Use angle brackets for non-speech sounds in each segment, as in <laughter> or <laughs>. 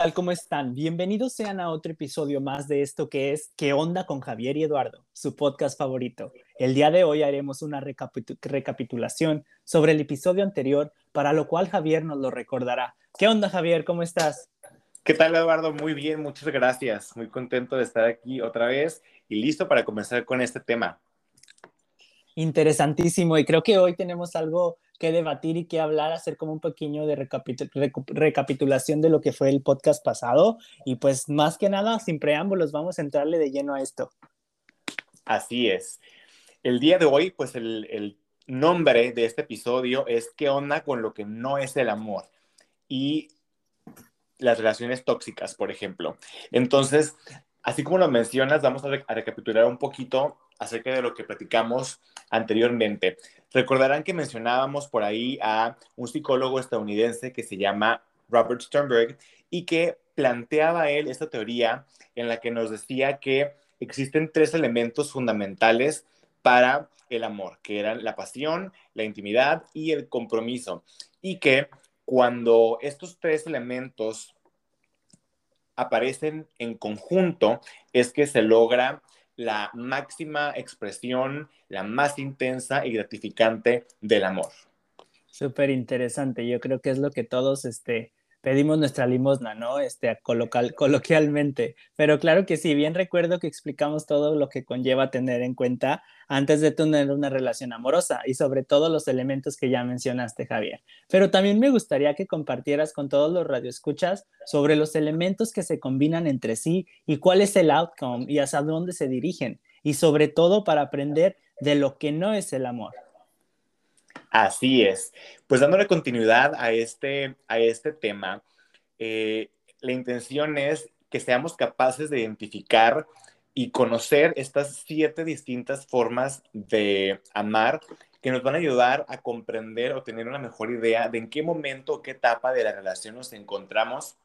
tal? ¿Cómo están? Bienvenidos sean a otro episodio más de esto que es ¿Qué onda con Javier y Eduardo? Su podcast favorito. El día de hoy haremos una recapitulación sobre el episodio anterior, para lo cual Javier nos lo recordará. ¿Qué onda, Javier? ¿Cómo estás? ¿Qué tal, Eduardo? Muy bien, muchas gracias. Muy contento de estar aquí otra vez y listo para comenzar con este tema. Interesantísimo y creo que hoy tenemos algo que debatir y que hablar, hacer como un pequeño de recapitulación de lo que fue el podcast pasado. Y pues más que nada, sin preámbulos, vamos a entrarle de lleno a esto. Así es. El día de hoy, pues el, el nombre de este episodio es ¿Qué onda con lo que no es el amor? Y las relaciones tóxicas, por ejemplo. Entonces, así como lo mencionas, vamos a, a recapitular un poquito acerca de lo que platicamos anteriormente. Recordarán que mencionábamos por ahí a un psicólogo estadounidense que se llama Robert Sternberg y que planteaba él esta teoría en la que nos decía que existen tres elementos fundamentales para el amor, que eran la pasión, la intimidad y el compromiso. Y que cuando estos tres elementos aparecen en conjunto, es que se logra la máxima expresión, la más intensa y gratificante del amor. Súper interesante. Yo creo que es lo que todos este, pedimos nuestra limosna, ¿no? Este, colocal, <laughs> coloquialmente. Pero claro que sí, bien recuerdo que explicamos todo lo que conlleva tener en cuenta antes de tener una relación amorosa y sobre todo los elementos que ya mencionaste, Javier. Pero también me gustaría que compartieras con todos los radioescuchas sobre los elementos que se combinan entre sí y cuál es el outcome y hacia dónde se dirigen y sobre todo para aprender de lo que no es el amor. Así es. Pues dándole continuidad a este, a este tema, eh, la intención es que seamos capaces de identificar y conocer estas siete distintas formas de amar que nos van a ayudar a comprender o tener una mejor idea de en qué momento o qué etapa de la relación nos encontramos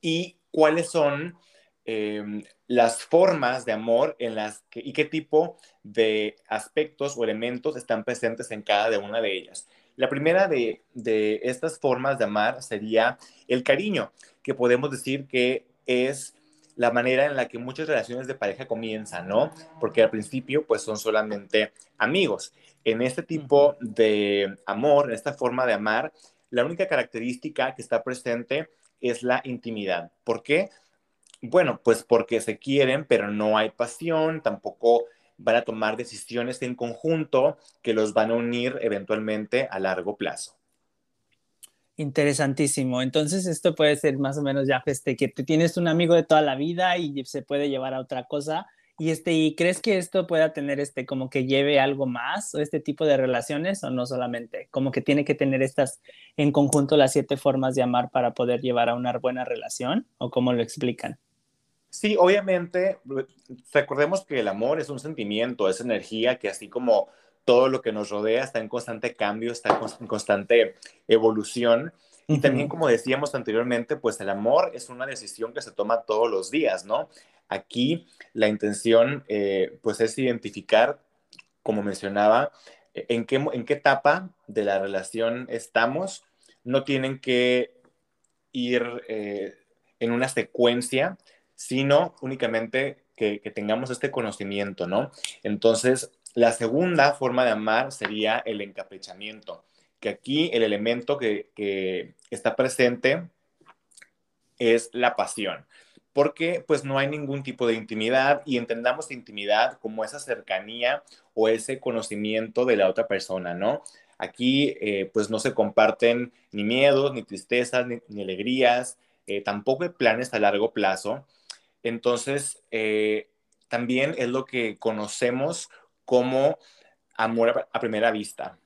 y cuáles son Em, las formas de amor en las que, y qué tipo de aspectos o elementos están presentes en cada de una de ellas. La primera de, de estas formas de amar sería el cariño, que podemos decir que es la manera en la que muchas relaciones de pareja comienzan, ¿no? Porque al principio pues son solamente amigos. En este tipo de amor, en esta forma de amar, la única característica que está presente es la intimidad. ¿Por qué? Bueno, pues porque se quieren, pero no hay pasión, tampoco van a tomar decisiones en conjunto que los van a unir eventualmente a largo plazo. Interesantísimo. Entonces, esto puede ser más o menos ya este, que tú tienes un amigo de toda la vida y se puede llevar a otra cosa. Y este, ¿y crees que esto pueda tener este como que lleve algo más o este tipo de relaciones o no solamente? Como que tiene que tener estas en conjunto las siete formas de amar para poder llevar a una buena relación o cómo lo explican? Sí, obviamente, recordemos que el amor es un sentimiento, es energía que así como todo lo que nos rodea está en constante cambio, está en constante evolución. Y también, como decíamos anteriormente, pues el amor es una decisión que se toma todos los días, ¿no? Aquí la intención, eh, pues, es identificar, como mencionaba, e-, en qué, en qué etapa de la relación estamos. No tienen que ir eh, en una secuencia, sino únicamente que, tengamos este conocimiento, ¿no? Entonces, la segunda forma de amar sería el encaprichamiento, que aquí el elemento que, que está presente es la pasión porque pues no hay ningún tipo de intimidad y entendamos intimidad como esa cercanía o ese conocimiento de la otra persona, ¿no? Aquí eh, pues no se comparten ni miedos, ni tristezas, ni, alegrías, eh, tampoco hay planes a largo plazo, entonces, eh, también es lo que conocemos como amor a primera vista.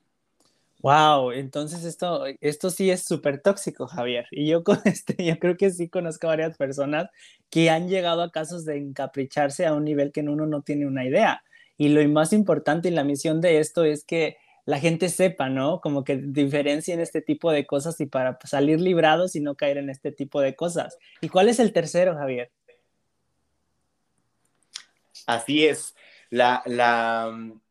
Wow, entonces esto, esto sí es súper tóxico, Javier. Y yo, con <laughs> este, yo creo que sí conozco a varias personas que han llegado a casos de encapricharse a un nivel que uno no tiene una idea. Y lo más importante y la misión de esto es que la gente sepa, ¿no? Como que diferencien este tipo de cosas y para salir librados y no caer en este tipo de cosas. ¿Y cuál es el tercero, Javier? Así es. La, la, mm,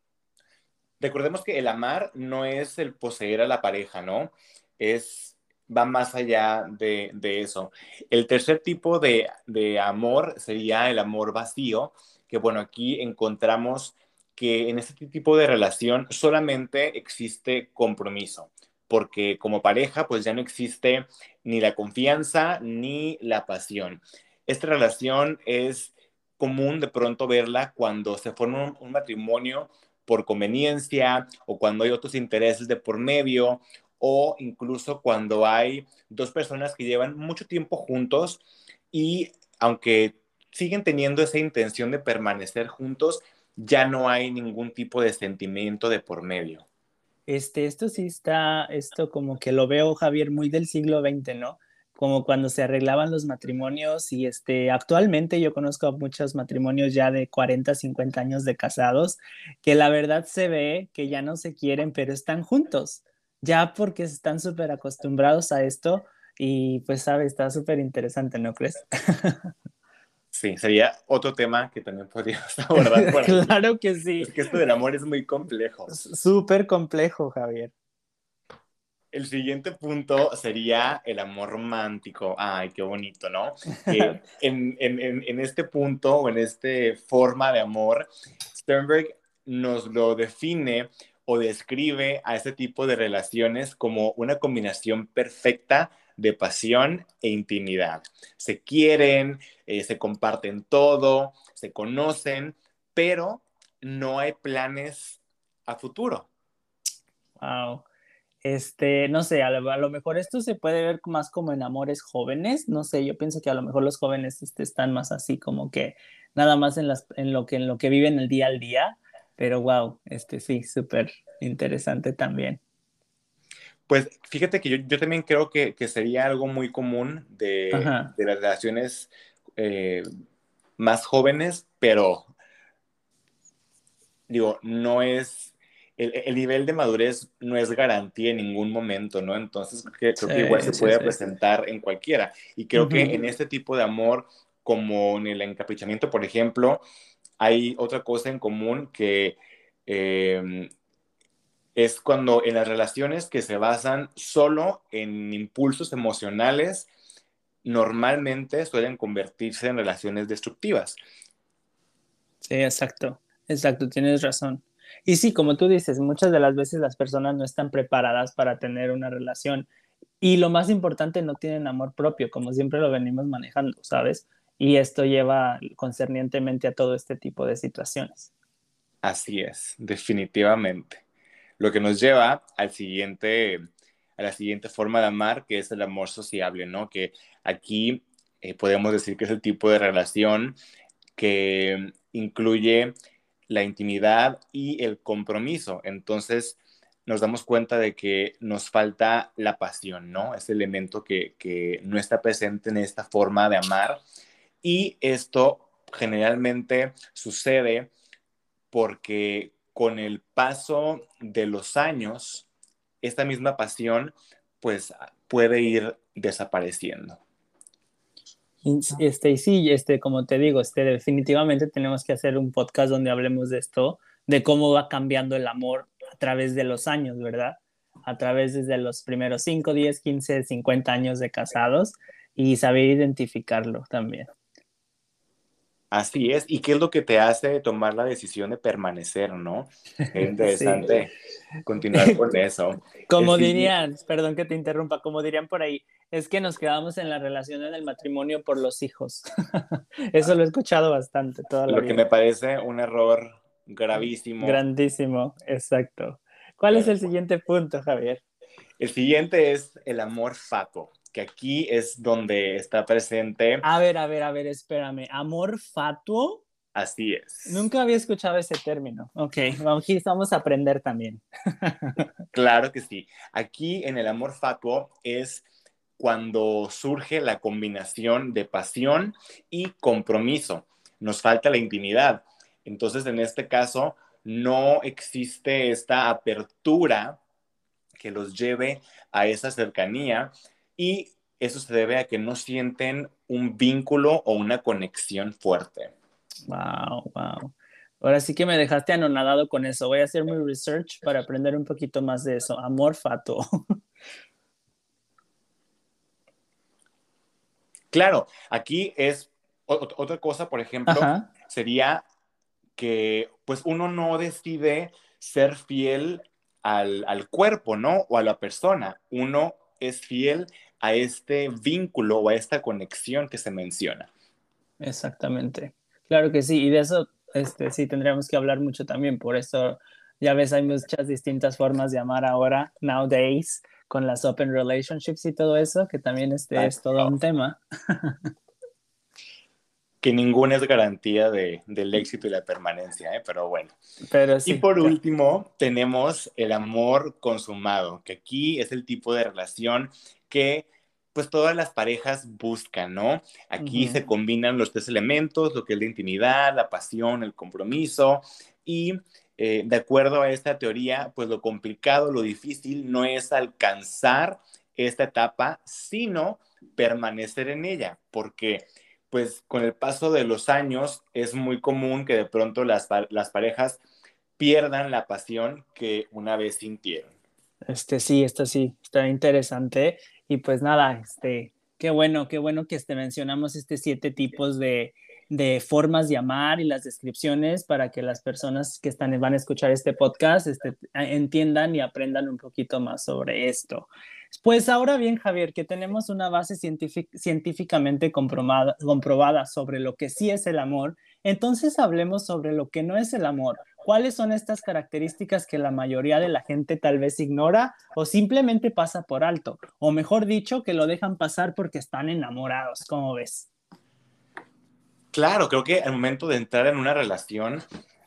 recordemos que el amar no es el poseer a la pareja, ¿no? Es va más allá de, eso. El tercer tipo de, de, amor sería el amor vacío, que bueno, aquí encontramos que en este tipo de relación solamente existe compromiso, porque como pareja pues ya no existe ni la confianza ni la pasión. Esta relación es común de pronto verla cuando se forma un, matrimonio por conveniencia o cuando hay otros intereses de por medio o incluso cuando hay dos personas que llevan mucho tiempo juntos y aunque siguen teniendo esa intención de permanecer juntos, ya no hay ningún tipo de sentimiento de por medio. Este, esto sí está, esto como que lo veo, Javier, muy del siglo XX, ¿no? Como cuando se arreglaban los matrimonios y este, actualmente yo conozco muchos matrimonios ya de 40, 50 años de casados, que la verdad se ve que ya no se quieren, pero están juntos, ya porque están súper acostumbrados a esto y pues sabe, está súper interesante, ¿no crees? <laughs> Sí, sería otro tema que también podríamos <laughs> abordar. claro que sí. Es que esto del amor es muy complejo. Súper complejo, Javier. El siguiente punto sería el amor romántico. Ay, qué bonito, ¿no? <laughs> en, en, este punto o en esta forma de amor, Sternberg nos lo define o describe a este tipo de relaciones como una combinación perfecta de pasión e intimidad. Se quieren, eh, se comparten todo, se conocen, pero no hay planes a futuro. Wow. Este, no sé, a lo, mejor esto se puede ver más como en amores jóvenes, no sé, yo pienso que a lo mejor los jóvenes este, están más así como que nada más en, las, en, lo que, en lo que viven el día al día, pero wow, este sí, súper interesante también. Pues fíjate que yo, también creo que, sería algo muy común de, las relaciones eh, más jóvenes, pero digo, no es el, nivel de madurez no es garantía en ningún momento, ¿no? Entonces creo que, igual se puede presentar en cualquiera. Y creo que en este tipo de amor, como en el encaprichamiento, por ejemplo, hay otra cosa en común que em, es cuando en las relaciones que se basan solo en impulsos emocionales, normalmente suelen convertirse en relaciones destructivas. Sí, exacto, exacto, tienes razón. Y sí, como tú dices, muchas de las veces las personas no están preparadas para tener una relación y lo más importante, no tienen amor propio, como siempre lo venimos manejando, ¿sabes? Y esto lleva concernientemente a todo este tipo de situaciones. Así es, definitivamente. Lo que nos lleva al siguiente, a la siguiente forma de amar, que es el amor sociable, ¿no? Que aquí eh, podemos decir que es el tipo de relación que incluye la intimidad y el compromiso. Entonces nos damos cuenta de que nos falta la pasión, ¿no? Ese elemento que, no está presente en esta forma de amar. Y esto generalmente sucede porque con el paso de los años, esta misma pasión pues puede ir desapareciendo. Este, y sí, este, como te digo, este, definitivamente tenemos que hacer un podcast donde hablemos de esto, de cómo va cambiando el amor a través de los años, ¿verdad? A través desde los primeros 5, 10, 15, 50 años de casados y saber identificarlo también. Así es, y qué es lo que te hace tomar la decisión de permanecer, ¿no? <laughs> Es interesante continuar con <laughs> eso. Como dirían, perdón que te interrumpa, como dirían por ahí, es que nos quedamos en la relación en el matrimonio por los hijos. <laughs> eso lo he escuchado bastante toda la Lo que me parece un error gravísimo. Grandísimo, exacto. ¿Cuál es el siguiente punto, Javier? El siguiente es el amor fato que aquí es donde está presente. A ver, a ver, a ver, espérame. ¿Amor fatuo? Así es. Nunca había escuchado ese término. Ok, vamos a aprender también. <laughs> claro que sí. Aquí en el amor fatuo es cuando surge la combinación de pasión y compromiso. Nos falta la intimidad. Entonces, en este caso, no existe esta apertura que los lleve a esa cercanía, y eso se debe a que no sienten un vínculo o una conexión fuerte. Wow, wow. Ahora sí que me dejaste anonadado con eso. Voy a hacer mi research para aprender un poquito más de eso. Amor fato. <laughs> Claro, aquí es otra cosa, por ejemplo, sería que pues uno no decide ser fiel al, al, cuerpo, ¿no? O a la persona. Uno es fiel a este vínculo o a esta conexión que se menciona. Exactamente. Claro que sí, y de eso este, sí tendríamos que hablar mucho también, por eso ya ves, hay muchas distintas formas de amar ahora, nowadays, con las open relationships y todo eso, que también este es todo un tema. <laughs> que ninguna es garantía de, del éxito y la permanencia, ¿eh? pero bueno. Pero sí, y por último, tenemos el amor consumado, que aquí es el tipo de relación que pues todas las parejas buscan, ¿no? Aquí se combinan los tres elementos, lo que es la intimidad, la pasión, el compromiso y eh, de acuerdo a esta teoría, pues lo complicado, lo difícil no es alcanzar esta etapa, sino permanecer en ella, porque pues con el paso de los años es muy común que de pronto las, las parejas pierdan la pasión que una vez sintieron. Este sí, esto sí, está interesante. Y pues nada, este, qué bueno, qué bueno que este, mencionamos este siete tipos de, de formas de amar y las descripciones para que las personas que están, van a escuchar este podcast este, entiendan y aprendan un poquito más sobre esto. Pues ahora bien, Javier, que tenemos una base científicamente comprobada, comprobada sobre lo que sí es el amor, entonces hablemos sobre lo que no es el amor. ¿Cuáles son estas características que la mayoría de la gente tal vez ignora o simplemente pasa por alto? O mejor dicho, que lo dejan pasar porque están enamorados, ¿cómo ves? Claro, creo que al momento de entrar en una relación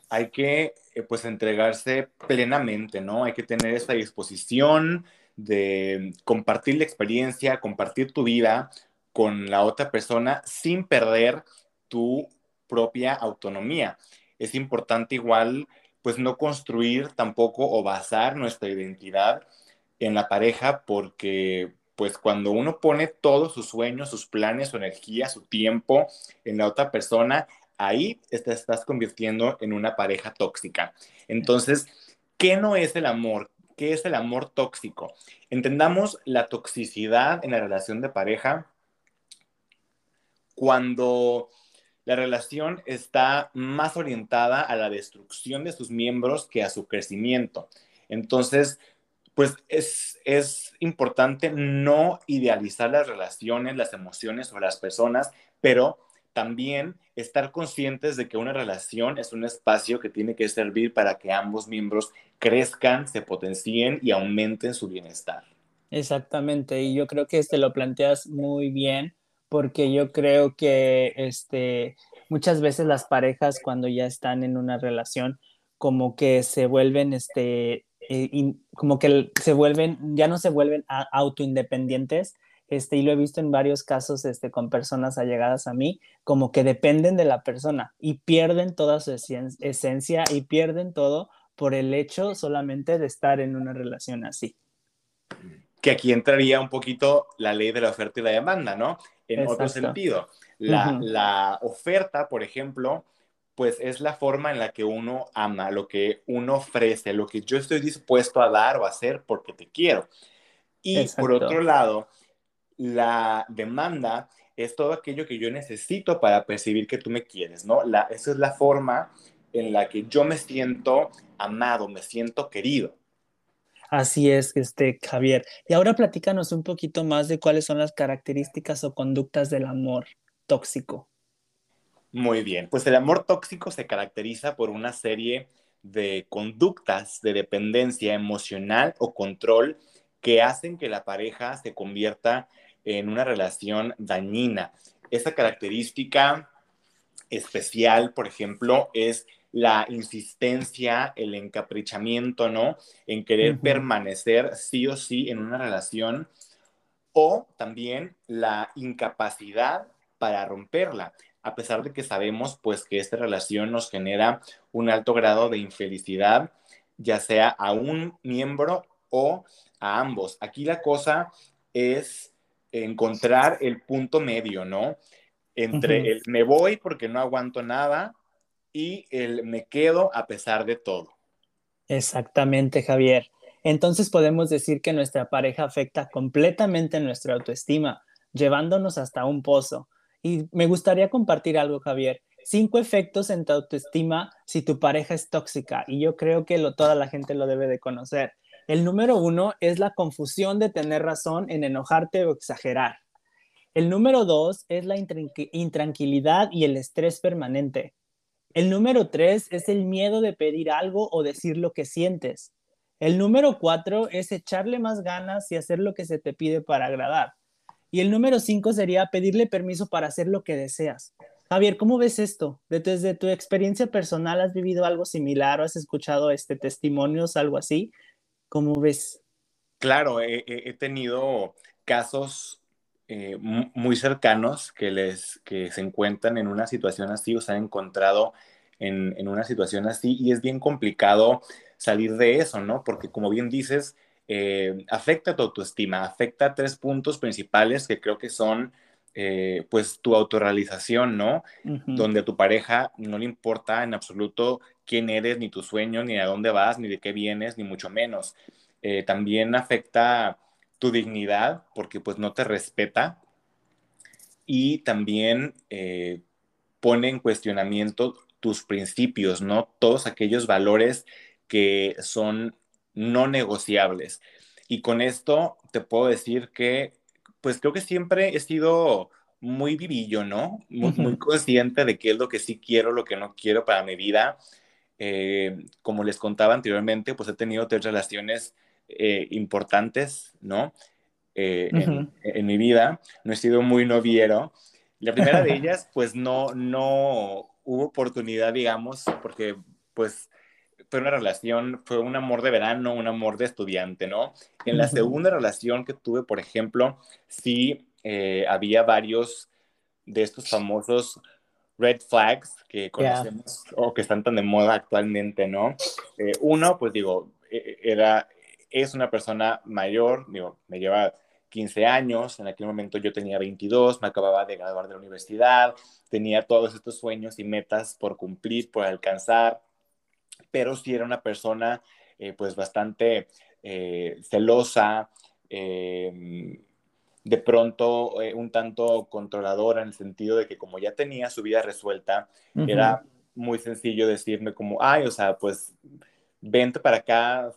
hay que eh, pues entregarse plenamente, ¿no? Hay que tener esa disposición de compartir la experiencia, compartir tu vida con la otra persona sin perder tu propia autonomía. Es importante igual pues no construir tampoco o basar nuestra identidad en la pareja porque pues cuando uno pone todos sus sueños, sus planes, su energía, su tiempo en la otra persona, ahí te estás convirtiendo en una pareja tóxica. Entonces, ¿qué no es el amor? ¿Qué es el amor tóxico? Entendamos la toxicidad en la relación de pareja cuando la relación está más orientada a la destrucción de sus miembros que a su crecimiento. Entonces, pues es, es importante no idealizar las relaciones, las emociones o las personas, pero también estar conscientes de que una relación es un espacio que tiene que servir para que ambos miembros crezcan, se potencien y aumenten su bienestar. Exactamente, y yo creo que este lo planteas muy bien, porque yo creo que este, muchas veces las parejas cuando ya están en una relación, como que se vuelven este, eh, como que se vuelven, ya no se vuelven autoindependientes, este, y lo he visto en varios casos este, con personas allegadas a mí, como que dependen de la persona y pierden toda su esencia y pierden todo por el hecho solamente de estar en una relación así. Que aquí entraría un poquito la ley de la oferta y la demanda, ¿no? En otro sentido, la, la oferta, por ejemplo, pues es la forma en la que uno ama, lo que uno ofrece, lo que yo estoy dispuesto a dar o hacer porque te quiero. Y por otro lado, la demanda es todo aquello que yo necesito para percibir que tú me quieres, ¿no? La, esa es la forma en la que yo me siento amado, me siento querido. Así es, este, Javier. Y ahora platícanos un poquito más de cuáles son las características o conductas del amor tóxico. Muy bien, pues el amor tóxico se caracteriza por una serie de conductas de dependencia emocional o control que hacen que la pareja se convierta en una relación dañina. Esa característica especial, por ejemplo, es la insistencia, el encaprichamiento, ¿no? En querer permanecer sí o sí en una relación o también la incapacidad para romperla a pesar de que sabemos pues que esta relación nos genera un alto grado de infelicidad, ya sea a un miembro o a ambos. Aquí la cosa es encontrar el punto medio, ¿no? Entre el me voy porque no aguanto nada y el me quedo a pesar de todo. Exactamente, Javier. Entonces podemos decir que nuestra pareja afecta completamente nuestra autoestima, llevándonos hasta un pozo. Y me gustaría compartir algo, Javier. Cinco efectos en tu autoestima si tu pareja es tóxica. Y yo creo que lo, toda la gente lo debe de conocer. El número uno es la confusión de tener razón en enojarte o exagerar. El número dos es la intranquilidad y el estrés permanente. El número tres es el miedo de pedir algo o decir lo que sientes. El número cuatro es echarle más ganas y hacer lo que se te pide para agradar. Y el número cinco sería pedirle permiso para hacer lo que deseas. Javier, ¿cómo ves esto? Desde tu experiencia personal, ¿has vivido algo similar o has escuchado este testimonios, algo así? ¿Cómo ves? Claro, he, tenido casos eh, muy cercanos que, les, que se encuentran en una situación así o se han encontrado en, en, una situación así y es bien complicado salir de eso, ¿no? Porque como bien dices, eh, afecta tu autoestima, afecta tres puntos principales que creo que son eh, pues tu autorrealización, ¿no? Donde a tu pareja no le importa en absoluto quién eres, ni tu sueño, ni a dónde vas, ni de qué vienes, ni mucho menos. Eh, también afecta tu dignidad porque pues no te respeta y también eh, pone en cuestionamiento tus principios, ¿no? Todos aquellos valores que son no negociables. Y con esto te puedo decir que pues creo que siempre he sido muy vivillo, ¿no? Muy, consciente de qué es lo que sí quiero, lo que no quiero para mi vida. Eh, como les contaba anteriormente, pues he tenido tres relaciones eh, importantes, ¿no? Eh, en, mi vida. No he sido muy noviero. La primera de <laughs> ellas, pues no, no hubo oportunidad, digamos, porque pues fue una relación, fue un amor de verano, un amor de estudiante, ¿no? En la segunda relación que tuve, por ejemplo, sí eh, había varios de estos famosos red flags que conocemos o que están tan de moda actualmente, ¿no? Eh, uno, pues digo, e, e, era, es una persona mayor, digo, me lleva 15 años, en aquel momento yo tenía 22, me acababa de graduar de la universidad, tenía todos estos sueños y metas por cumplir, por alcanzar, pero sí era una persona eh, pues bastante eh, celosa, em, de pronto eh, un tanto controladora en el sentido de que como ya tenía su vida resuelta, era muy sencillo decirme como, ay, o sea, pues vente para acá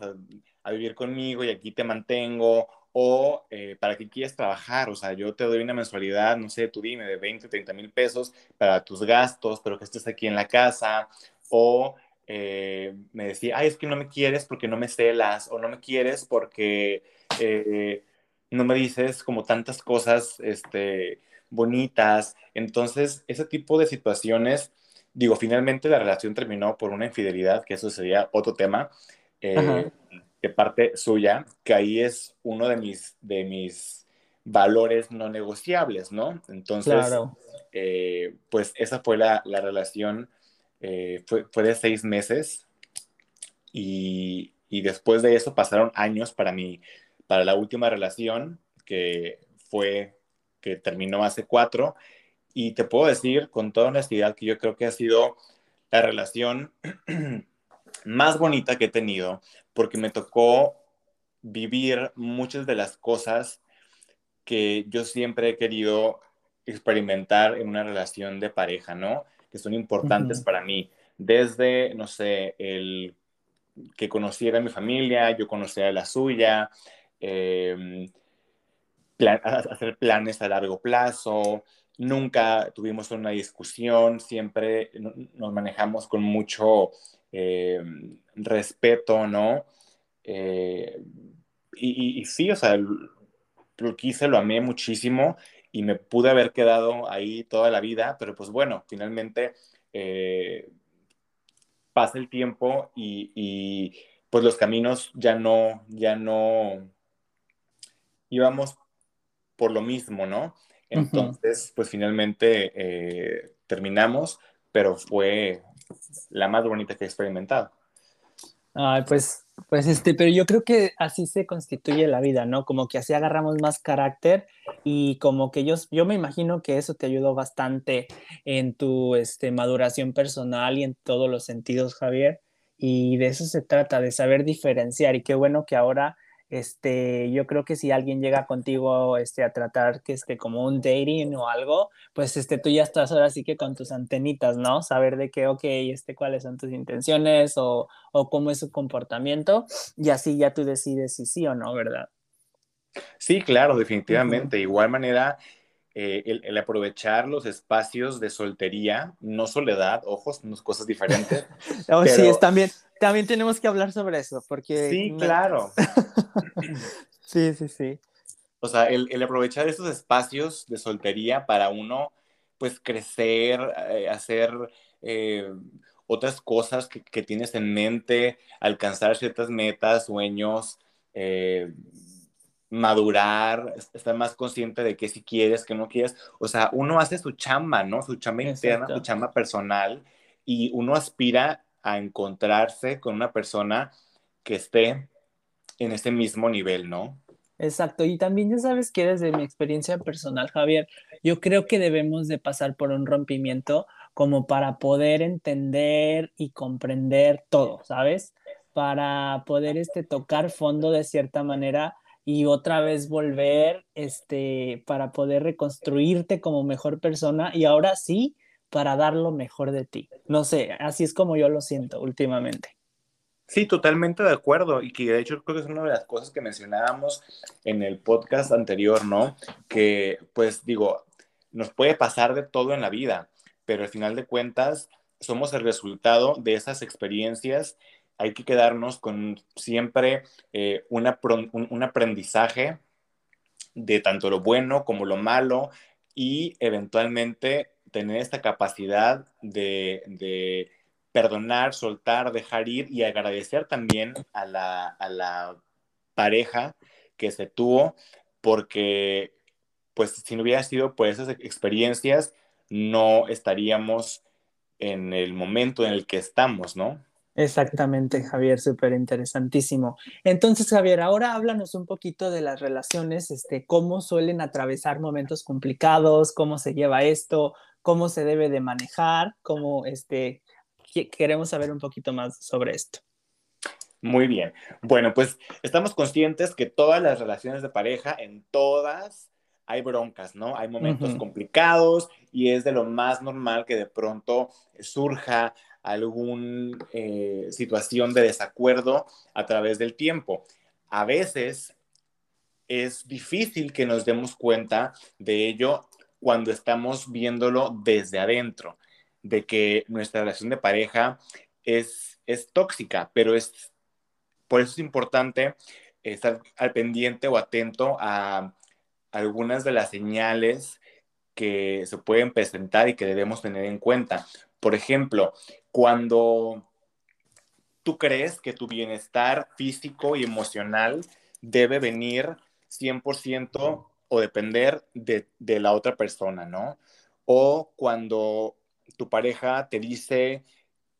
a vivir conmigo y aquí te mantengo, o para qué quieres trabajar, o sea, yo te doy una mensualidad, no sé, tú dime, de 20, 30 mil pesos para tus gastos, pero que estés aquí en la casa, o eh, me decía, ay, es que no me quieres porque no me celas, o no me quieres porque eh, no me dices como tantas cosas este, bonitas. Entonces, ese tipo de situaciones, digo, finalmente la relación terminó por una infidelidad, que eso sería otro tema, eh, de parte suya, que ahí es uno de mis, de mis valores no negociables, ¿no? Entonces, pues esa fue la, la relación eh, fue, fue, de seis meses y, y, después de eso pasaron años para mí, para la última relación que fue, que terminó hace cuatro y te puedo decir con toda honestidad que yo creo que ha sido la relación <clears throat> más bonita que he tenido porque me tocó vivir muchas de las cosas que yo siempre he querido experimentar en una relación de pareja, ¿no? Que son importantes para mí. Desde, no sé, el que conociera a mi familia, yo conociera la suya, em, hacer planes a largo plazo. Nunca tuvimos una discusión, siempre nos manejamos con mucho em, respeto, ¿no? Eh, y, y, sí, o sea, lo quise, lo amé muchísimo y me pude haber quedado ahí toda la vida, pero pues bueno, finalmente eh, pasa el tiempo y, pues los caminos ya no, ya no íbamos por lo mismo, ¿no? Entonces, pues finalmente eh, terminamos, pero fue la más bonita que he experimentado. Ay, pues pues este, pero yo creo que así se constituye la vida, ¿no? Como que así agarramos más carácter y como que yo, yo me imagino que eso te ayudó bastante en tu este, maduración personal y en todos los sentidos, Javier. Y de eso se trata, de saber diferenciar. Y qué bueno que ahora este, yo creo que si alguien llega contigo este, a tratar que este, como un dating o algo, pues este, tú ya estás ahora sí que con tus antenitas, ¿no? Saber de qué, ok, este, cuáles son tus intenciones o, o cómo es su comportamiento y así ya tú decides si sí o no, ¿verdad? Sí, claro, definitivamente. De igual manera, eh, el, aprovechar los espacios de soltería, no soledad, ojos, unas cosas diferentes. <laughs> Oh, sí, es también, también tenemos que hablar sobre eso, porque... Sí, claro. <laughs> sí, sí, sí. O sea, el, el, aprovechar estos espacios de soltería para uno, pues, crecer, eh, hacer eh, otras cosas que, que, tienes en mente, alcanzar ciertas metas, sueños, eh, madurar, estar más consciente de que si quieres, que no quieres. O sea, uno hace su chamba, ¿no? Su chamba interna, su chamba personal, y uno aspira a encontrarse con una persona que esté en ese mismo nivel, ¿no? Exacto, y también ya sabes que desde mi experiencia personal, Javier, yo creo que debemos de pasar por un rompimiento como para poder entender y comprender todo, ¿sabes? Para poder este, tocar fondo de cierta manera y otra vez volver este, para poder reconstruirte como mejor persona y ahora sí para dar lo mejor de ti. No sé, así es como yo lo siento últimamente. Sí, totalmente de acuerdo y que de hecho creo que es una de las cosas que mencionábamos en el podcast anterior, ¿no? Que pues digo, nos puede pasar de todo en la vida, pero al final de cuentas somos el resultado de esas experiencias hay que quedarnos con siempre eh, un, aprendizaje de tanto lo bueno como lo malo y eventualmente tener esta capacidad de, perdonar, soltar, dejar ir y agradecer también a la, a la pareja que se tuvo, porque pues si no hubiera sido por esas experiencias, no estaríamos en el momento en el que estamos, ¿no? Exactamente, Javier, súper interesantísimo. Entonces, Javier, ahora háblanos un poquito de las relaciones, este, cómo suelen atravesar momentos complicados, cómo se lleva esto, cómo se debe de manejar, cómo, este, queremos saber un poquito más sobre esto. Muy bien. Bueno, pues estamos conscientes que todas las relaciones de pareja, en todas, hay broncas, ¿no? Hay momentos complicados y es de lo más normal que de pronto surja alguna eh, situación de desacuerdo a través del tiempo. A veces es difícil que nos demos cuenta de ello cuando estamos viéndolo desde adentro, de que nuestra relación de pareja es, es tóxica, pero es por eso es importante estar al pendiente o atento a algunas de las señales que se pueden presentar y que debemos tener en cuenta. Por ejemplo, cuando tú crees que tu bienestar físico y emocional debe venir 100% o depender de, la otra persona, ¿no? O cuando tu pareja te dice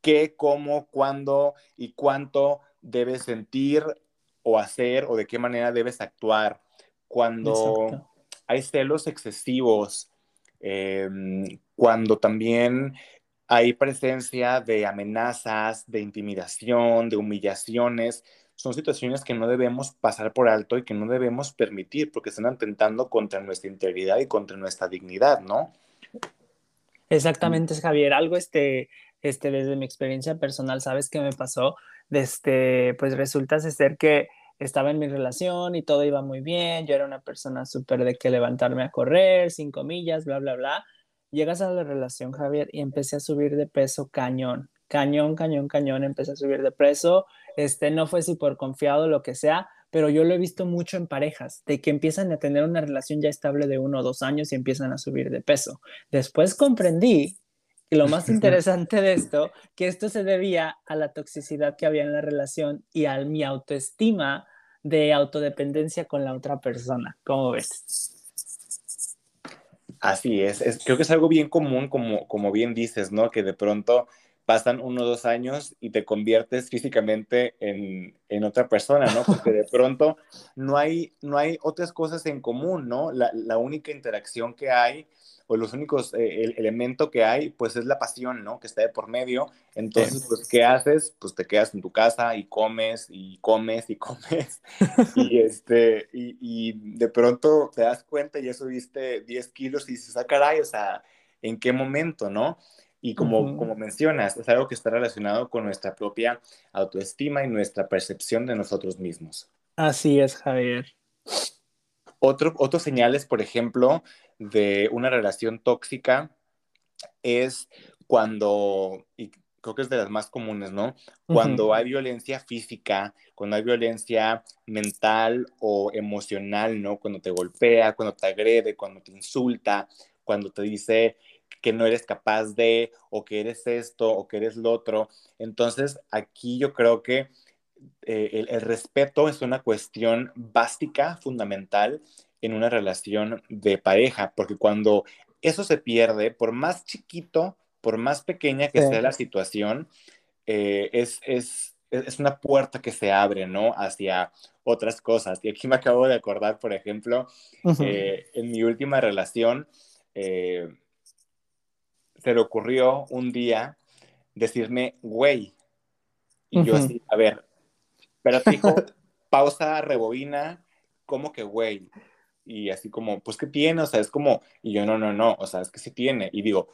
qué, cómo, cuándo y cuánto debes sentir o hacer o de qué manera debes actuar. Cuando hay celos excesivos, em, cuando también hay presencia de amenazas, de intimidación, de humillaciones. Son situaciones que no debemos pasar por alto y que no debemos permitir porque están atentando contra nuestra integridad y contra nuestra dignidad, ¿no? Exactamente, Javier. Algo este, este, desde mi experiencia personal, ¿sabes qué me pasó? Este, pues resulta ser que estaba en mi relación y todo iba muy bien. Yo era una persona súper de que levantarme a correr, cinco millas, bla, bla, bla llegas a la relación, Javier, y empecé a subir de peso cañón, cañón, cañón, cañón, empecé a subir de peso, este, no fue si por confiado lo que sea, pero yo lo he visto mucho en parejas, de que empiezan a tener una relación ya estable de uno o dos años y empiezan a subir de peso. Después comprendí, y lo más interesante de esto, que esto se debía a la toxicidad que había en la relación y a mi autoestima de autodependencia con la otra persona. ¿Cómo ves? Así es, creo que es algo bien común, como, como bien dices, ¿no? Que de pronto pasan uno o dos años y te conviertes físicamente en, en, otra persona, ¿no? Porque de <laughs> pronto no hay, no hay otras cosas en común, ¿no? La, la, única interacción que hay o los únicos eh, el elemento que hay, pues es la pasión, ¿no? Que está de por medio. Entonces, pues, ¿qué haces? Pues te quedas en tu casa y comes y comes y <laughs> comes. y, este, y, y, de pronto te das cuenta y ya subiste 10 kilos y dices, ah, caray, o sea, ¿en qué momento, no? Y como, como mencionas, es algo que está relacionado con nuestra propia autoestima y nuestra percepción de nosotros mismos. Así es, Javier. Otro, otros señales, por ejemplo, de una relación tóxica es cuando, y creo que es de las más comunes, ¿no? Cuando hay violencia física, cuando hay violencia mental o emocional, ¿no? Cuando te golpea, cuando te agrede, cuando te insulta, cuando te dice que no eres capaz de, o que eres esto, o que eres lo otro. Entonces, aquí yo creo que eh, el, respeto es una cuestión básica, fundamental en una relación de pareja, porque cuando eso se pierde, por más chiquito, por más pequeña que sea la situación, eh, es, es, es, una puerta que se abre, ¿no? Hacia otras cosas. Y aquí me acabo de acordar, por ejemplo, eh, en mi última relación, se le ocurrió un día decirme, güey. Y yo así, a ver, pero hijo, <laughs> pausa, rebobina, como que, güey. Y así como, pues, ¿qué tiene? O sea, es como, y yo, no, no, no, o sea, es que sí tiene. Y digo,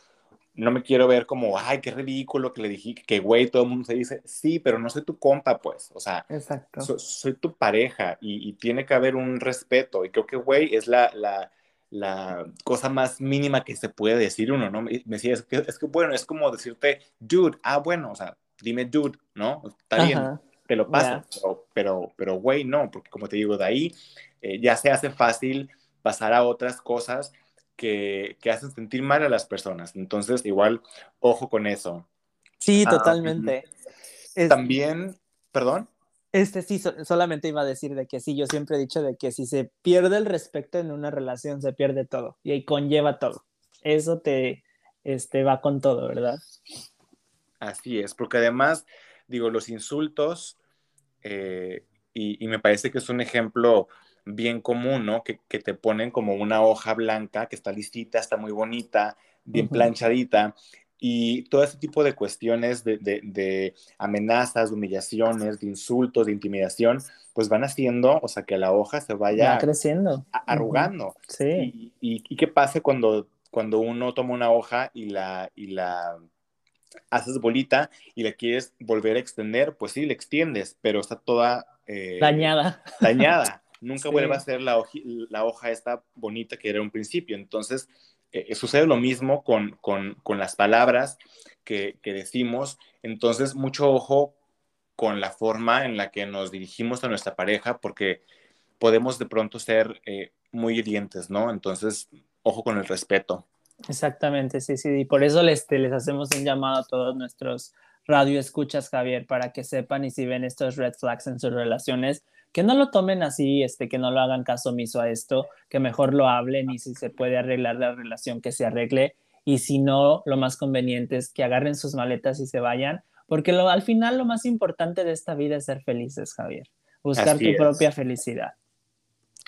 no me quiero ver como, ay, qué ridículo que le dije que güey, todo el mundo se dice, sí, pero no soy tu compa, pues, o sea, Exacto. soy tu pareja y, tiene que haber un respeto. Y creo que, güey, es la, la, la, cosa más mínima que se puede decir uno, ¿no? Me decía, es que, es que, bueno, es como decirte, dude, ah, bueno, o sea, dime dude, ¿no? Está bien te lo pasa, pero, pero, güey, no, porque como te digo, de ahí eh, ya se hace fácil pasar a otras cosas que, que, hacen sentir mal a las personas. Entonces, igual, ojo con eso. Sí, ah, totalmente. también, perdón. Este sí, solamente iba a decir de que sí, yo siempre he dicho de que si se pierde el respeto en una relación, se pierde todo y ahí conlleva todo. Eso te este, va con todo, ¿verdad? Así es, porque además, digo, los insultos eh, y, me parece que es un ejemplo bien común, ¿no? Que, te ponen como una hoja blanca que está listita, está muy bonita, bien planchadita, y todo ese tipo de cuestiones de, amenazas, de humillaciones, de insultos, de intimidación, pues van haciendo, o sea, que la hoja se vaya creciendo, arrugando. Sí. Y, qué pasa cuando, cuando uno toma una hoja y la, y la haces bolita y la quieres volver a extender, pues sí, la extiendes, pero está toda... Eh, dañada. Dañada. Nunca <laughs> vuelve a ser la, la, hoja esta bonita que era un principio. Entonces, eh, sucede lo mismo con, con, con las palabras que, que, decimos. Entonces, mucho ojo con la forma en la que nos dirigimos a nuestra pareja, porque podemos de pronto ser eh, muy hirientes, ¿no? Entonces, ojo con el respeto. Exactamente, sí, sí. Y por eso les, les hacemos un llamado a todos nuestros radio escuchas, Javier, para que sepan y si ven estos red flags en sus relaciones, que no lo tomen así, este, que no lo hagan caso omiso a esto, que mejor lo hablen y si se puede arreglar la relación, que se arregle. Y si no, lo más conveniente es que agarren sus maletas y se vayan, porque lo, al final lo más importante de esta vida es ser felices, Javier. Buscar tu propia felicidad.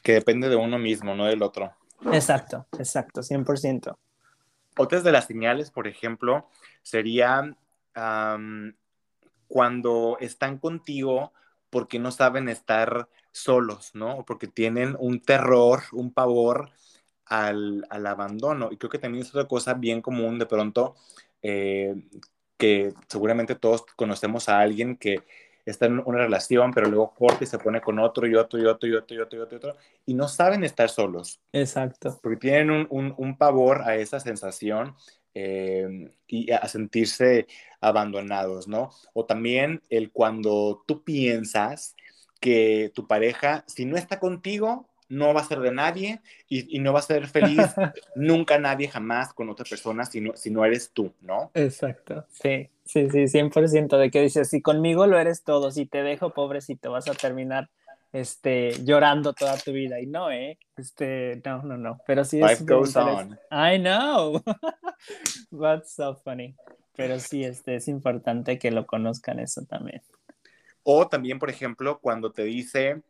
Que depende de uno mismo, no del otro. Exacto, exacto, 100%. Otras de las señales, por ejemplo, sería cuando están contigo porque no saben estar solos, ¿no? O porque tienen un terror, un pavor al, abandono. Y creo que también es otra cosa bien común de pronto, eh, que seguramente todos conocemos a alguien que está en una relación, pero luego corta y se pone con otro y otro y otro y otro y otro y otro, y no saben estar solos. Exacto. Porque tienen un, pavor a esa sensación eh, y a sentirse abandonados, ¿no? O también el cuando tú piensas que tu pareja, si no está contigo, no va a ser de nadie y, no va a ser feliz <laughs> nunca nadie jamás con otra persona si no, si no eres tú, ¿no? Exacto, sí, sí, sí, 100% de que dices, si conmigo lo eres todo, si te dejo pobrecito, vas a terminar este, llorando toda tu vida. Y no, ¿eh? Este, no, no, no. Pero sí es. Life goes on. I know. <laughs> That's so funny. Pero sí, este, es importante que lo conozcan eso también. O también, por ejemplo, cuando te dice,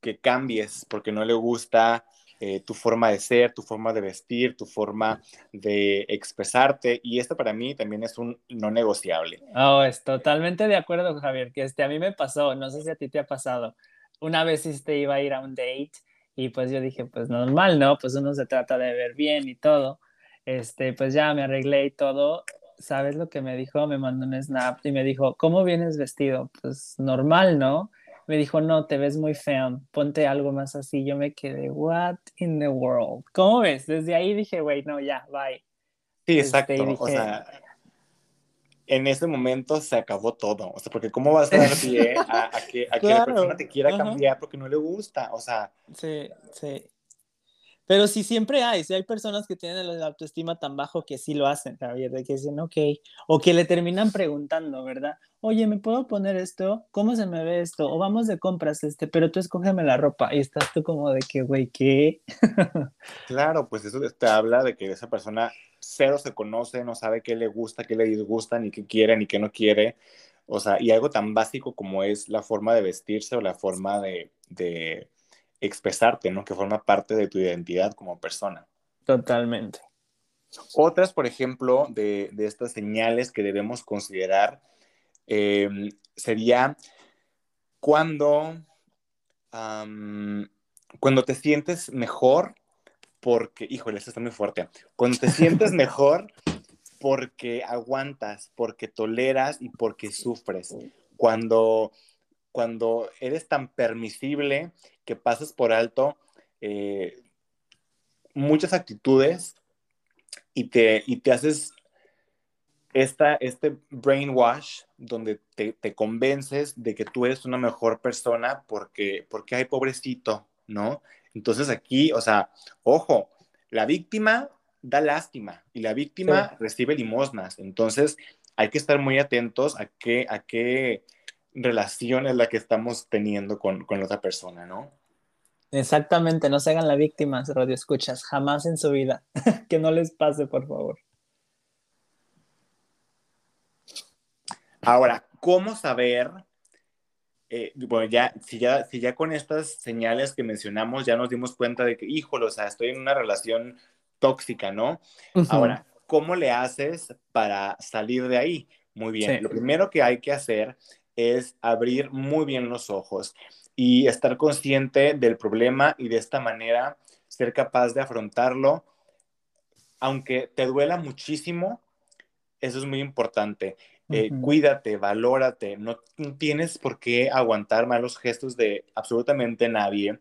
que cambies porque no le gusta eh, tu forma de ser, tu forma de vestir, tu forma de expresarte. Y esto para mí también es un no negociable. Oh, es totalmente de acuerdo, Javier, que este, a mí me pasó, no sé si a ti te ha pasado. Una vez este iba a ir a un date y pues yo dije, pues normal, ¿no? Pues uno se trata de ver bien y todo. Este, pues ya me arreglé y todo. ¿Sabes lo que me dijo? Me mandó un snap y me dijo, ¿cómo vienes vestido? Pues normal, ¿no? me dijo, no, te ves muy feo, ponte algo más así. Yo me quedé, what in the world? ¿Cómo ves? Desde ahí dije, güey, no, ya, bye. Sí, este, exacto. O sea, en ese momento se acabó todo. O sea, porque ¿cómo vas a dar pie a, que, a que la <laughs> persona te quiera cambiar porque no le gusta? O sea. Sí, sí. Pero sí siempre hay, si hay personas que tienen la autoestima tan bajo que sí lo hacen, de que dicen, ok, o que le terminan preguntando, ¿verdad? Oye, ¿me puedo poner esto? ¿Cómo se me ve esto? O vamos de compras, este, pero tú escógeme la ropa. Y estás tú como de que, güey, ¿qué? <laughs> claro, pues eso te habla de que esa persona cero se conoce, no sabe qué le gusta, qué le disgusta, ni qué quiere, ni qué no quiere. O sea, y algo tan básico como es la forma de vestirse o la forma de expresarte, ¿no? Que forma parte de tu identidad como persona. Totalmente. Otras, por ejemplo, de, estas señales que debemos considerar em, sería cuando, cuando te sientes mejor porque, híjole, esto está muy fuerte, cuando te sientes <laughs> mejor porque aguantas, porque toleras y porque sufres, cuando, cuando eres tan permisible que pasas por alto eh, muchas actitudes y te, y te haces esta, este brainwash donde te, te, convences de que tú eres una mejor persona porque, porque hay pobrecito, ¿no? Entonces aquí, o sea, ojo, la víctima da lástima y la víctima recibe limosnas. Entonces hay que estar muy atentos a qué, a qué relación es la que estamos teniendo con, con la otra persona, ¿no? Exactamente, no se hagan la víctima, radio escuchas, jamás en su vida. <laughs> que no les pase, por favor. Ahora, ¿cómo saber? Eh, bueno, ya si, ya, si ya con estas señales que mencionamos ya nos dimos cuenta de que, híjole, o sea, estoy en una relación tóxica, ¿no? Ahora, ¿cómo le haces para salir de ahí? Muy bien, lo primero que hay que hacer es abrir muy bien los ojos y estar consciente del problema y de esta manera ser capaz de afrontarlo, aunque te duela muchísimo, eso es muy importante. Eh, cuídate, valórate, no tienes por qué aguantar malos gestos de absolutamente nadie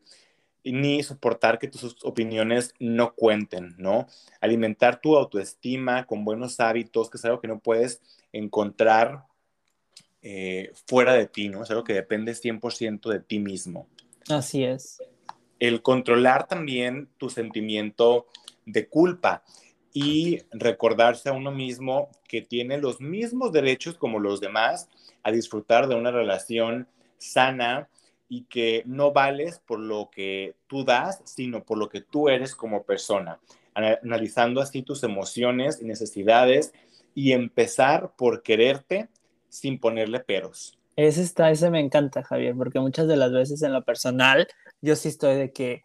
ni soportar que tus opiniones no cuenten, ¿no? Alimentar tu autoestima con buenos hábitos, que es algo que no puedes encontrar eh, fuera de ti, ¿no? Es algo que depende 100% de ti mismo. Así es. El controlar también tu sentimiento de culpa y recordarse a uno mismo que tiene los mismos derechos como los demás a disfrutar de una relación sana y que no vales por lo que tú das, sino por lo que tú eres como persona, analizando así tus emociones y necesidades y empezar por quererte sin ponerle peros. Ese está, ese me encanta, Javier, porque muchas de las veces en lo personal yo sí estoy de que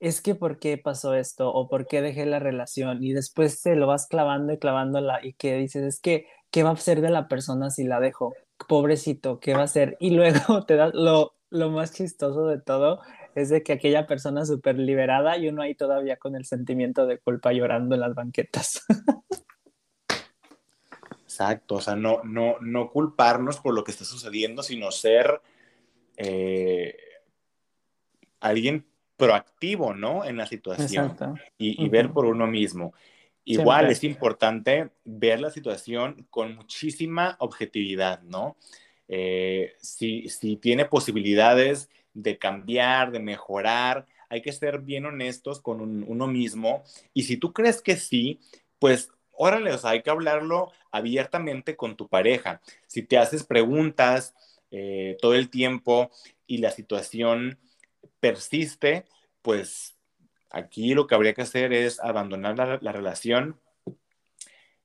es que por qué pasó esto o por qué dejé la relación y después te lo vas clavando y clavándola y que dices es que qué va a ser de la persona si la dejo, pobrecito, qué va a ser y luego <laughs> te das lo, lo más chistoso de todo es de que aquella persona súper liberada y uno ahí todavía con el sentimiento de culpa llorando en las banquetas. <laughs> Exacto, o sea, no, no, no culparnos por lo que está sucediendo, sino ser eh, alguien proactivo, ¿no? En la situación y, ver por uno mismo. Igual es importante ver la situación con muchísima objetividad, ¿no? Eh, si, si tiene posibilidades de cambiar, de mejorar, hay que ser bien honestos con uno mismo. Y si tú crees que sí, pues órale, o sea, hay que hablarlo abiertamente con tu pareja. Si te haces preguntas eh, todo el tiempo y la situación persiste, pues aquí lo que habría que hacer es abandonar la, relación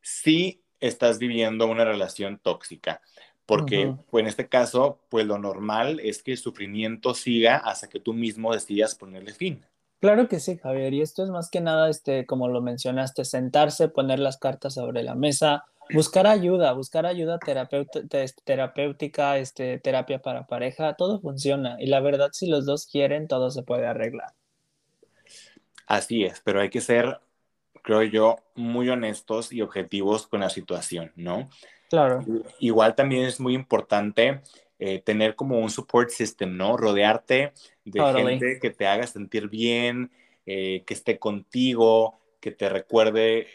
si estás viviendo una relación tóxica. Porque pues, en este caso, pues lo normal es que el sufrimiento siga hasta que tú mismo decidas ponerle fin. Claro que sí, Javier, y esto es más que nada, este, como lo mencionaste, sentarse, poner las cartas sobre la mesa, buscar ayuda, buscar ayuda terapéutica, este, terapia para pareja, todo funciona. Y la verdad, si los dos quieren, todo se puede arreglar. Así es, pero hay que ser, creo yo, muy honestos y objetivos con la situación, ¿no? Claro. Igual también es muy importante eh, tener como un support system, ¿no? Rodearte de gente que te haga sentir bien, eh, que esté contigo, que te recuerde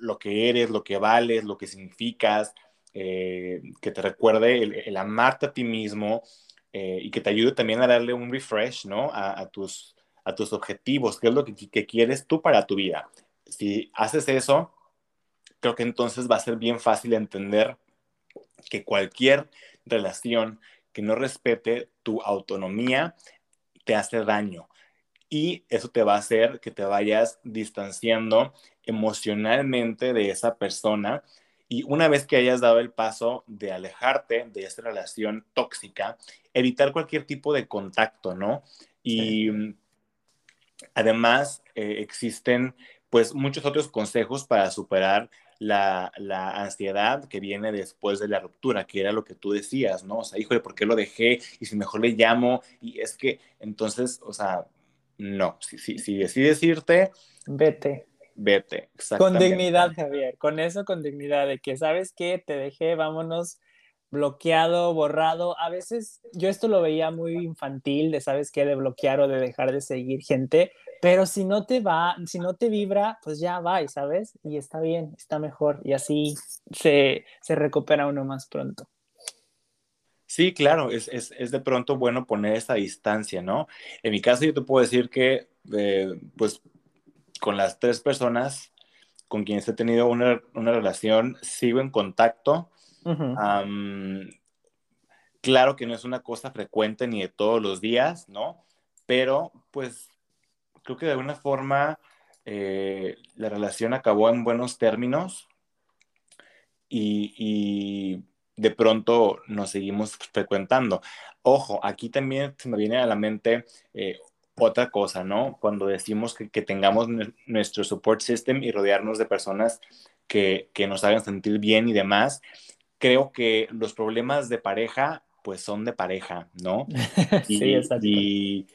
lo que eres, lo que vales, lo que significas, eh, que te recuerde el, amarte a ti mismo y que te ayude también a darle un refresh, ¿no? A, tus, a tus objetivos, qué es lo que, que quieres tú para tu vida. Si haces eso, creo que entonces va a ser bien fácil entender que cualquier relación que no respete tu autonomía te hace daño. Y eso te va a hacer que te vayas distanciando emocionalmente de esa persona. Y una vez que hayas dado el paso de alejarte de esa relación tóxica, evitar cualquier tipo de contacto, ¿no? Y además eh, existen pues muchos otros consejos para superar la, ansiedad que viene después de la ruptura, que era lo que tú decías, ¿no? O sea, híjole, ¿por qué lo dejé? Y si mejor le llamo, y es que, entonces, o sea, no, si, si, si decides irte, vete. Vete, Con dignidad, Javier, con eso, con dignidad, de que, ¿sabes qué? Te dejé, vámonos, bloqueado, borrado. A veces yo esto lo veía muy infantil, de, ¿sabes qué? De bloquear o de dejar de seguir gente, pero si no te va, si no te vibra, pues ya va, ¿sabes? Y está bien, está mejor. Y así se, recupera uno más pronto. Sí, claro, es, de pronto bueno poner esa distancia, ¿no? En mi caso yo te puedo decir que, eh, pues, con las tres personas con quienes he tenido una, relación, sigo en contacto. Claro que no es una cosa frecuente ni de todos los días, ¿no? Pero, pues, creo que de alguna forma eh, la relación acabó en buenos términos y, de pronto nos seguimos frecuentando. Ojo, aquí también se me viene a la mente eh, otra cosa, ¿no? Cuando decimos que, tengamos nuestro support system y rodearnos de personas que, nos hagan sentir bien y demás, creo que los problemas de pareja, pues son de pareja, ¿no? <laughs> sí, exacto. Y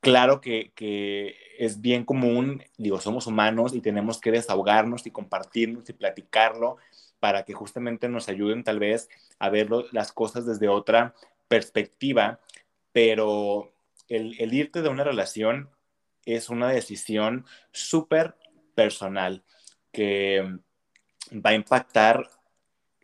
claro que, que, es bien común, digo, somos humanos y tenemos que desahogarnos y compartirnos y platicarlo para que justamente nos ayuden tal vez a ver las cosas desde otra perspectiva, pero el, el irte de una relación es una decisión súper personal que va a impactar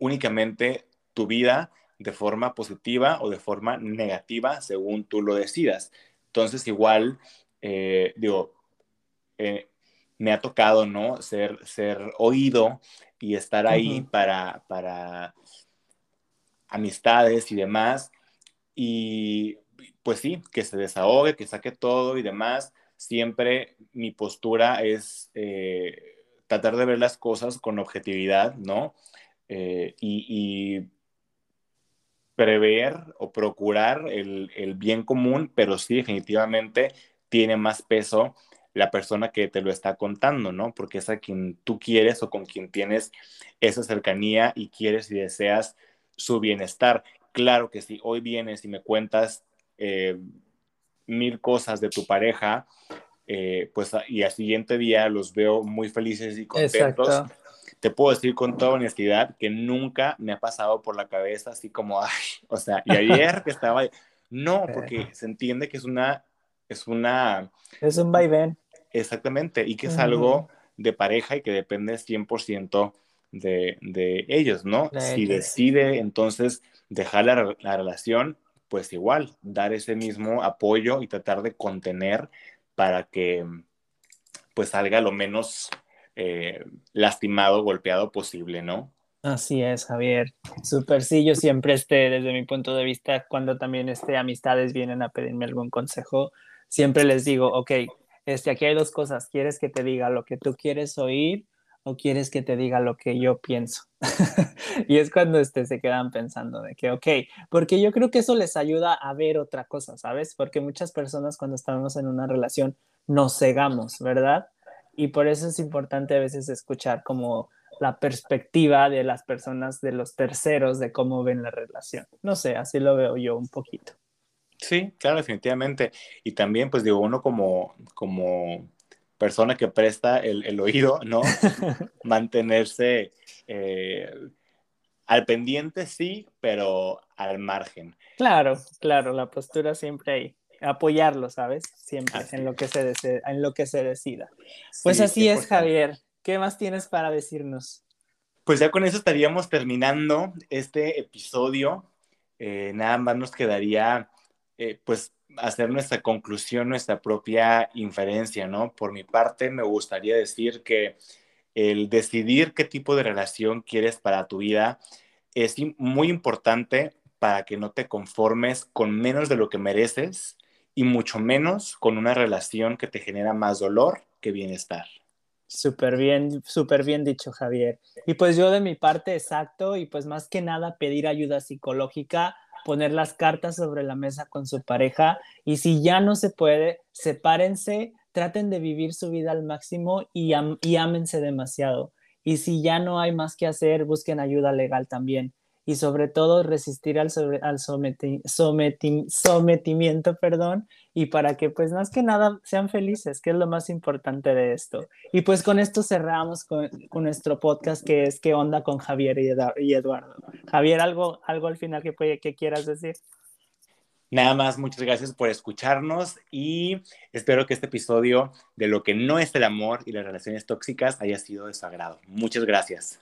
únicamente tu vida de forma positiva o de forma negativa según tú lo decidas. Entonces, igual, eh, digo, eh, me ha tocado, ¿no? Ser, ser oído y estar ahí para, para amistades y demás. Y pues sí, que se desahogue, que saque todo y demás. Siempre mi postura es eh, tratar de ver las cosas con objetividad, ¿no? Y prever o procurar el, bien común, pero sí definitivamente tiene más peso la persona que te lo está contando, ¿no? Porque es a quien tú quieres o con quien tienes esa cercanía y quieres y deseas su bienestar. Claro que si hoy vienes y me cuentas eh, mil cosas de tu pareja, eh, pues y al siguiente día los veo muy felices y contentos te puedo decir con toda honestidad que nunca me ha pasado por la cabeza así como, ay, o sea, y ayer que estaba, no, <laughs> porque se entiende que es una, es una... Es un vaivén. Exactamente, y que es algo de pareja y que depende 100% de, de ellos, ¿no? si decide entonces dejar la, la relación, pues igual, dar ese mismo apoyo y tratar de contener para que pues salga lo menos eh, lastimado, golpeado posible, ¿no? Así es, Javier. Súper, sí, yo siempre, esté, desde mi punto de vista, cuando también este, amistades vienen a pedirme algún consejo, siempre les digo, ok, este, aquí hay dos cosas, ¿quieres que te diga lo que tú quieres oír o quieres que te diga lo que yo pienso? <laughs> y es cuando este, se quedan pensando de que, ok, porque yo creo que eso les ayuda a ver otra cosa, ¿sabes? Porque muchas personas cuando estamos en una relación nos cegamos, ¿verdad? Y por eso es importante a veces escuchar como la perspectiva de las personas, de los terceros, de cómo ven la relación. No sé, así lo veo yo un poquito. Sí, claro, definitivamente. Y también, pues digo, uno como, como persona que presta el, oído, ¿no? <laughs> Mantenerse eh, al pendiente, sí, pero al margen. Claro, claro, la postura siempre ahí. Apoyarlo, ¿sabes? Siempre en lo, que se en lo que se decida. Pues así es, Javier. ¿Qué más tienes para decirnos? Pues ya con eso estaríamos terminando este episodio. Eh, nada más nos quedaría, eh, pues, hacer nuestra conclusión, nuestra propia inferencia, ¿no? Por mi parte, me gustaría decir que el decidir qué tipo de relación quieres para tu vida es muy importante para que no te conformes con menos de lo que mereces y mucho menos con una relación que te genera más dolor que bienestar. Súper bien, súper bien dicho, Javier. Y pues yo de mi parte, exacto, y pues más que nada pedir ayuda psicológica poner las cartas sobre la mesa con su pareja y si ya no se puede, sepárense, traten de vivir su vida al máximo y, y ámense demasiado. Y si ya no hay más que hacer, busquen ayuda legal también y sobre todo resistir al, al sometimiento, perdón, y para que pues más que nada sean felices, que es lo más importante de esto. Y pues con esto cerramos con, nuestro podcast que es ¿Qué onda con Javier y, Eduardo? Javier, ¿algo, algo al final que, que quieras decir? Nada más, muchas gracias por escucharnos y espero que este episodio de lo que no es el amor y las relaciones tóxicas haya sido de su agrado. Muchas gracias.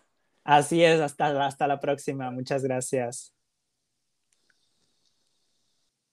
Así es, hasta, hasta la próxima. Muchas gracias.